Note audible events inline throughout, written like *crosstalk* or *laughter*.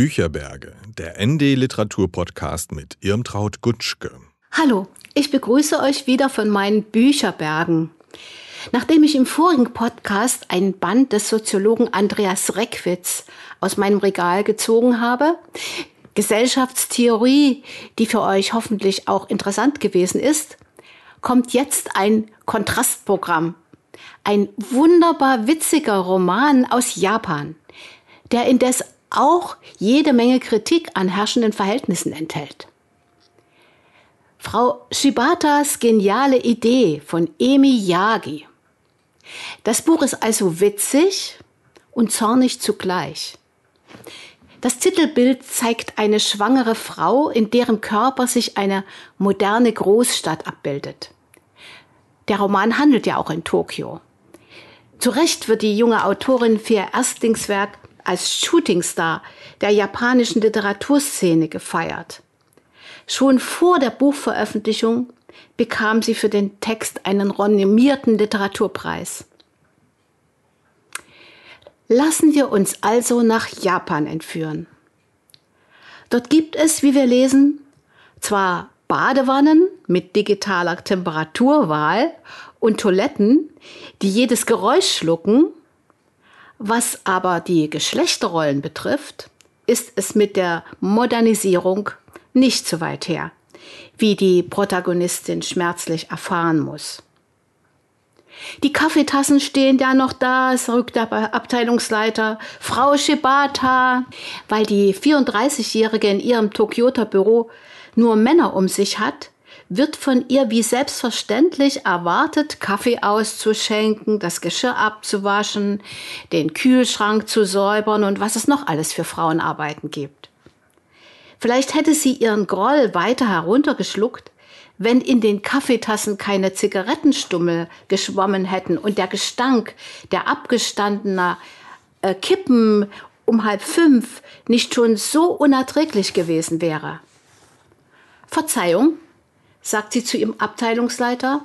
Bücherberge, der ND Literatur Podcast mit Irmtraut Gutschke. Hallo, ich begrüße euch wieder von meinen Bücherbergen. Nachdem ich im vorigen Podcast ein Band des Soziologen Andreas Reckwitz aus meinem Regal gezogen habe, Gesellschaftstheorie, die für euch hoffentlich auch interessant gewesen ist, kommt jetzt ein Kontrastprogramm. Ein wunderbar witziger Roman aus Japan, der indes auch jede Menge Kritik an herrschenden Verhältnissen enthält. Frau Shibatas geniale Idee von Emi Yagi. Das Buch ist also witzig und zornig zugleich. Das Titelbild zeigt eine schwangere Frau, in deren Körper sich eine moderne Großstadt abbildet. Der Roman handelt ja auch in Tokio. Zu Recht wird die junge Autorin für ihr Erstlingswerk als Shootingstar der japanischen Literaturszene gefeiert. Schon vor der Buchveröffentlichung bekam sie für den Text einen renommierten Literaturpreis. Lassen wir uns also nach Japan entführen. Dort gibt es, wie wir lesen, zwar Badewannen mit digitaler Temperaturwahl und Toiletten, die jedes Geräusch schlucken was aber die Geschlechterrollen betrifft, ist es mit der Modernisierung nicht so weit her, wie die Protagonistin schmerzlich erfahren muss. Die Kaffeetassen stehen ja noch da, sagt der Abteilungsleiter. Frau Shibata, weil die 34-Jährige in ihrem Tokioter Büro nur Männer um sich hat, wird von ihr wie selbstverständlich erwartet, Kaffee auszuschenken, das Geschirr abzuwaschen, den Kühlschrank zu säubern und was es noch alles für Frauenarbeiten gibt. Vielleicht hätte sie ihren Groll weiter heruntergeschluckt, wenn in den Kaffeetassen keine Zigarettenstummel geschwommen hätten und der Gestank der abgestandener äh, Kippen um halb fünf nicht schon so unerträglich gewesen wäre. Verzeihung, sagt sie zu ihrem Abteilungsleiter,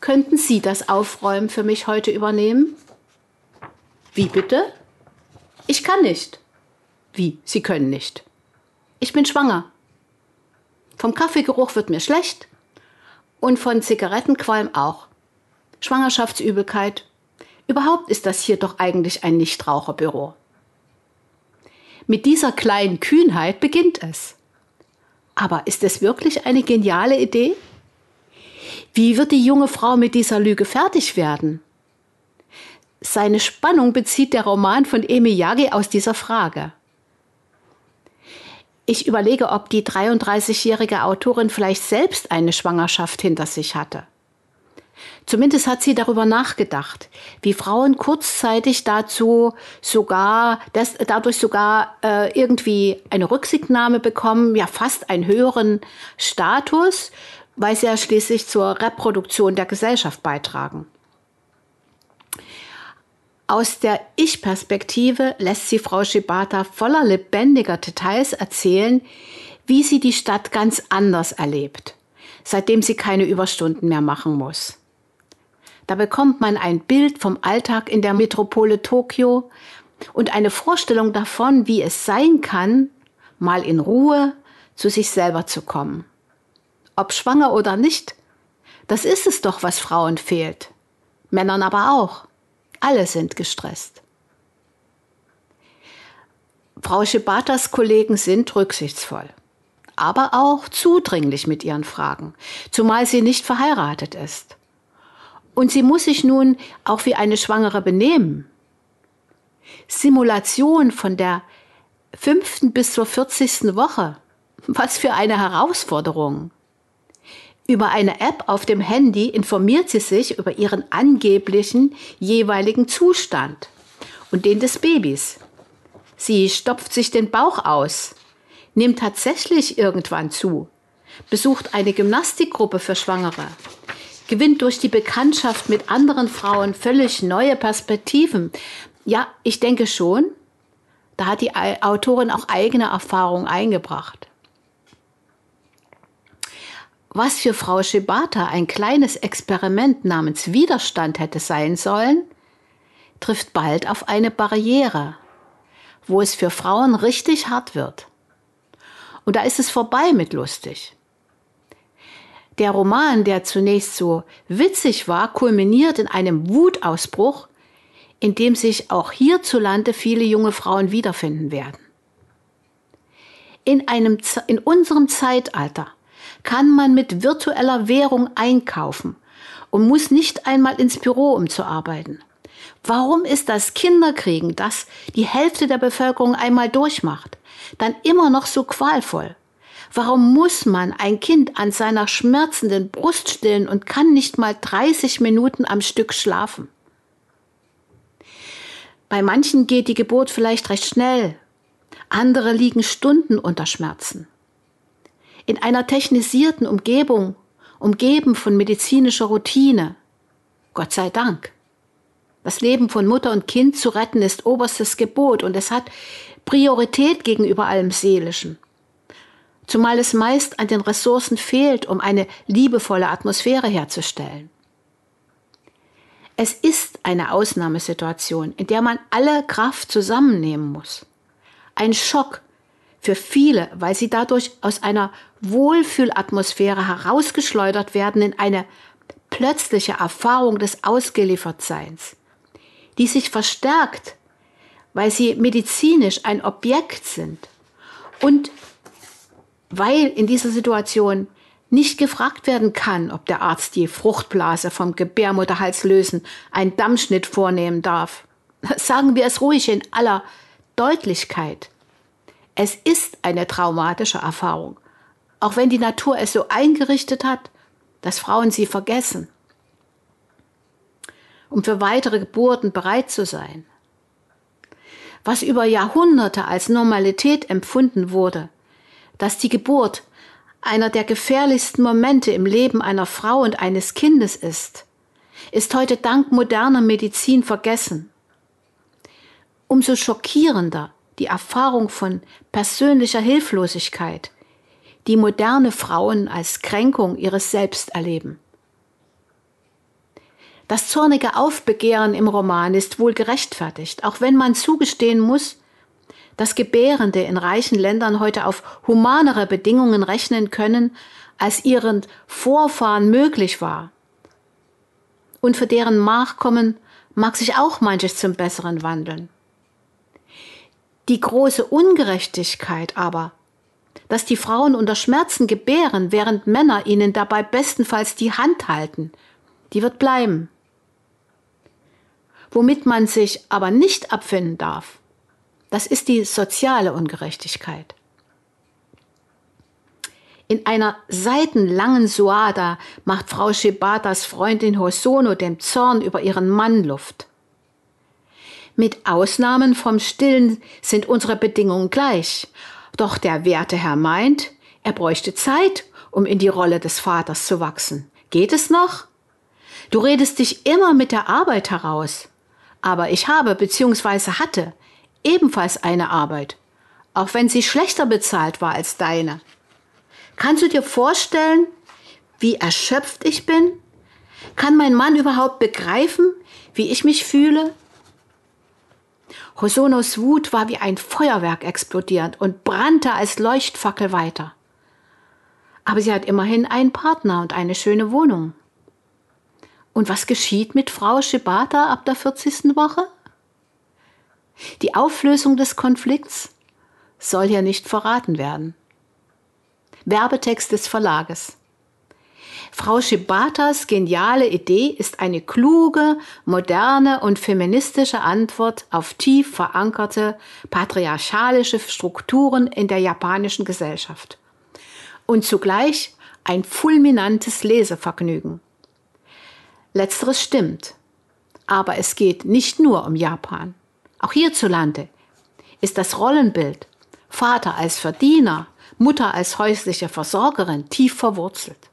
könnten Sie das Aufräumen für mich heute übernehmen? Wie bitte? Ich kann nicht. Wie, Sie können nicht? Ich bin schwanger. Vom Kaffeegeruch wird mir schlecht und von Zigarettenqualm auch. Schwangerschaftsübelkeit. Überhaupt ist das hier doch eigentlich ein Nichtraucherbüro. Mit dieser kleinen Kühnheit beginnt es. Aber ist es wirklich eine geniale Idee? Wie wird die junge Frau mit dieser Lüge fertig werden? Seine Spannung bezieht der Roman von Emi Yagi aus dieser Frage. Ich überlege, ob die 33-jährige Autorin vielleicht selbst eine Schwangerschaft hinter sich hatte. Zumindest hat sie darüber nachgedacht, wie Frauen kurzzeitig dazu sogar, das, dadurch sogar äh, irgendwie eine Rücksichtnahme bekommen, ja fast einen höheren Status, weil sie ja schließlich zur Reproduktion der Gesellschaft beitragen. Aus der Ich-Perspektive lässt sie Frau Shibata voller lebendiger Details erzählen, wie sie die Stadt ganz anders erlebt, seitdem sie keine Überstunden mehr machen muss. Da bekommt man ein Bild vom Alltag in der Metropole Tokio und eine Vorstellung davon, wie es sein kann, mal in Ruhe zu sich selber zu kommen. Ob schwanger oder nicht, das ist es doch, was Frauen fehlt. Männern aber auch. Alle sind gestresst. Frau Shibatas Kollegen sind rücksichtsvoll, aber auch zudringlich mit ihren Fragen, zumal sie nicht verheiratet ist. Und sie muss sich nun auch wie eine Schwangere benehmen. Simulation von der fünften bis zur vierzigsten Woche. Was für eine Herausforderung. Über eine App auf dem Handy informiert sie sich über ihren angeblichen jeweiligen Zustand und den des Babys. Sie stopft sich den Bauch aus, nimmt tatsächlich irgendwann zu, besucht eine Gymnastikgruppe für Schwangere, gewinnt durch die Bekanntschaft mit anderen Frauen völlig neue Perspektiven. Ja, ich denke schon, da hat die Autorin auch eigene Erfahrungen eingebracht. Was für Frau Shibata ein kleines Experiment namens Widerstand hätte sein sollen, trifft bald auf eine Barriere. wo es für Frauen richtig hart wird. Und da ist es vorbei mit lustig. Der Roman, der zunächst so witzig war, kulminiert in einem Wutausbruch, in dem sich auch hierzulande viele junge Frauen wiederfinden werden. In, einem, in unserem Zeitalter kann man mit virtueller Währung einkaufen und muss nicht einmal ins Büro, um zu arbeiten. Warum ist das Kinderkriegen, das die Hälfte der Bevölkerung einmal durchmacht, dann immer noch so qualvoll? Warum muss man ein Kind an seiner schmerzenden Brust stillen und kann nicht mal 30 Minuten am Stück schlafen? Bei manchen geht die Geburt vielleicht recht schnell, andere liegen Stunden unter Schmerzen. In einer technisierten Umgebung, umgeben von medizinischer Routine. Gott sei Dank. Das Leben von Mutter und Kind zu retten ist oberstes Gebot und es hat Priorität gegenüber allem Seelischen zumal es meist an den Ressourcen fehlt, um eine liebevolle Atmosphäre herzustellen. Es ist eine Ausnahmesituation, in der man alle Kraft zusammennehmen muss. Ein Schock für viele, weil sie dadurch aus einer Wohlfühlatmosphäre herausgeschleudert werden in eine plötzliche Erfahrung des Ausgeliefertseins, die sich verstärkt, weil sie medizinisch ein Objekt sind und weil in dieser Situation nicht gefragt werden kann, ob der Arzt die Fruchtblase vom Gebärmutterhals lösen, einen Dammschnitt vornehmen darf. *laughs* Sagen wir es ruhig in aller Deutlichkeit. Es ist eine traumatische Erfahrung, auch wenn die Natur es so eingerichtet hat, dass Frauen sie vergessen. Um für weitere Geburten bereit zu sein. Was über Jahrhunderte als Normalität empfunden wurde, dass die Geburt einer der gefährlichsten Momente im Leben einer Frau und eines Kindes ist, ist heute dank moderner Medizin vergessen. Umso schockierender die Erfahrung von persönlicher Hilflosigkeit, die moderne Frauen als Kränkung ihres Selbst erleben. Das zornige Aufbegehren im Roman ist wohl gerechtfertigt, auch wenn man zugestehen muss, dass Gebärende in reichen Ländern heute auf humanere Bedingungen rechnen können, als ihren Vorfahren möglich war. Und für deren Nachkommen mag sich auch manches zum Besseren wandeln. Die große Ungerechtigkeit aber, dass die Frauen unter Schmerzen gebären, während Männer ihnen dabei bestenfalls die Hand halten, die wird bleiben. Womit man sich aber nicht abfinden darf, das ist die soziale Ungerechtigkeit. In einer seitenlangen Suada macht Frau Shibatas Freundin Hosono dem Zorn über ihren Mann Luft. Mit Ausnahmen vom Stillen sind unsere Bedingungen gleich. Doch der werte Herr meint, er bräuchte Zeit, um in die Rolle des Vaters zu wachsen. Geht es noch? Du redest dich immer mit der Arbeit heraus. Aber ich habe bzw. hatte ebenfalls eine Arbeit, auch wenn sie schlechter bezahlt war als deine. Kannst du dir vorstellen, wie erschöpft ich bin? Kann mein Mann überhaupt begreifen, wie ich mich fühle? Hosonos Wut war wie ein Feuerwerk explodierend und brannte als Leuchtfackel weiter. Aber sie hat immerhin einen Partner und eine schöne Wohnung. Und was geschieht mit Frau Shibata ab der 40. Woche? Die Auflösung des Konflikts soll hier nicht verraten werden. Werbetext des Verlages. Frau Shibatas geniale Idee ist eine kluge, moderne und feministische Antwort auf tief verankerte patriarchalische Strukturen in der japanischen Gesellschaft. Und zugleich ein fulminantes Lesevergnügen. Letzteres stimmt. Aber es geht nicht nur um Japan. Auch hierzulande ist das Rollenbild Vater als Verdiener, Mutter als häusliche Versorgerin tief verwurzelt.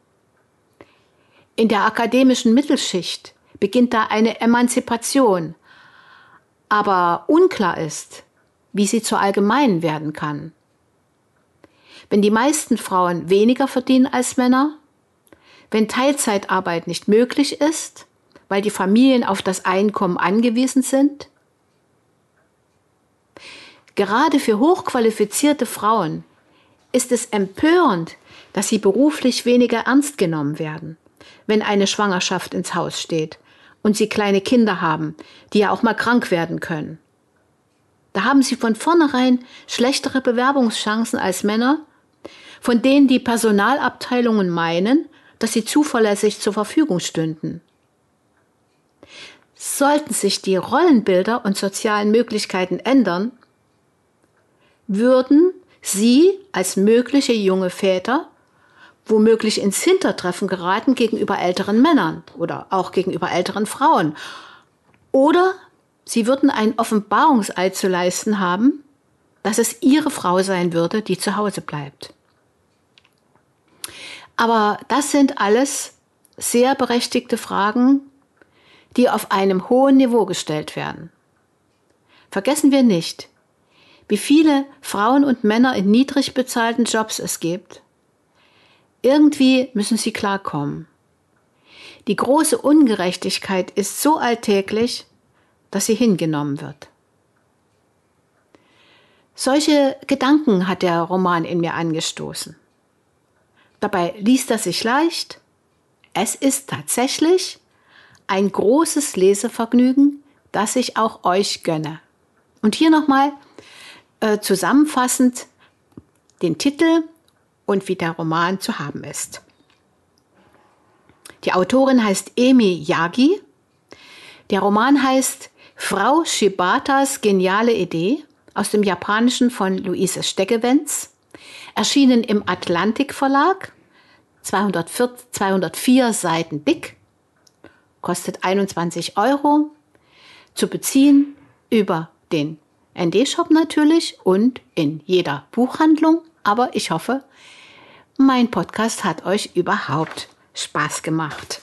In der akademischen Mittelschicht beginnt da eine Emanzipation, aber unklar ist, wie sie zur allgemeinen werden kann. Wenn die meisten Frauen weniger verdienen als Männer, wenn Teilzeitarbeit nicht möglich ist, weil die Familien auf das Einkommen angewiesen sind, Gerade für hochqualifizierte Frauen ist es empörend, dass sie beruflich weniger ernst genommen werden, wenn eine Schwangerschaft ins Haus steht und sie kleine Kinder haben, die ja auch mal krank werden können. Da haben sie von vornherein schlechtere Bewerbungschancen als Männer, von denen die Personalabteilungen meinen, dass sie zuverlässig zur Verfügung stünden. Sollten sich die Rollenbilder und sozialen Möglichkeiten ändern, würden Sie als mögliche junge Väter womöglich ins Hintertreffen geraten gegenüber älteren Männern oder auch gegenüber älteren Frauen. Oder Sie würden ein Offenbarungseid zu leisten haben, dass es Ihre Frau sein würde, die zu Hause bleibt. Aber das sind alles sehr berechtigte Fragen, die auf einem hohen Niveau gestellt werden. Vergessen wir nicht, wie viele Frauen und Männer in niedrig bezahlten Jobs es gibt. Irgendwie müssen sie klarkommen. Die große Ungerechtigkeit ist so alltäglich, dass sie hingenommen wird. Solche Gedanken hat der Roman in mir angestoßen. Dabei liest er sich leicht. Es ist tatsächlich ein großes Lesevergnügen, das ich auch euch gönne. Und hier nochmal äh, zusammenfassend den Titel und wie der Roman zu haben ist. Die Autorin heißt Emi Yagi. Der Roman heißt Frau Shibatas geniale Idee aus dem Japanischen von Luise Steggewenz, erschienen im Atlantik Verlag, 204, 204 Seiten dick, kostet 21 Euro, zu beziehen über den ND-Shop natürlich und in jeder Buchhandlung. Aber ich hoffe, mein Podcast hat euch überhaupt Spaß gemacht.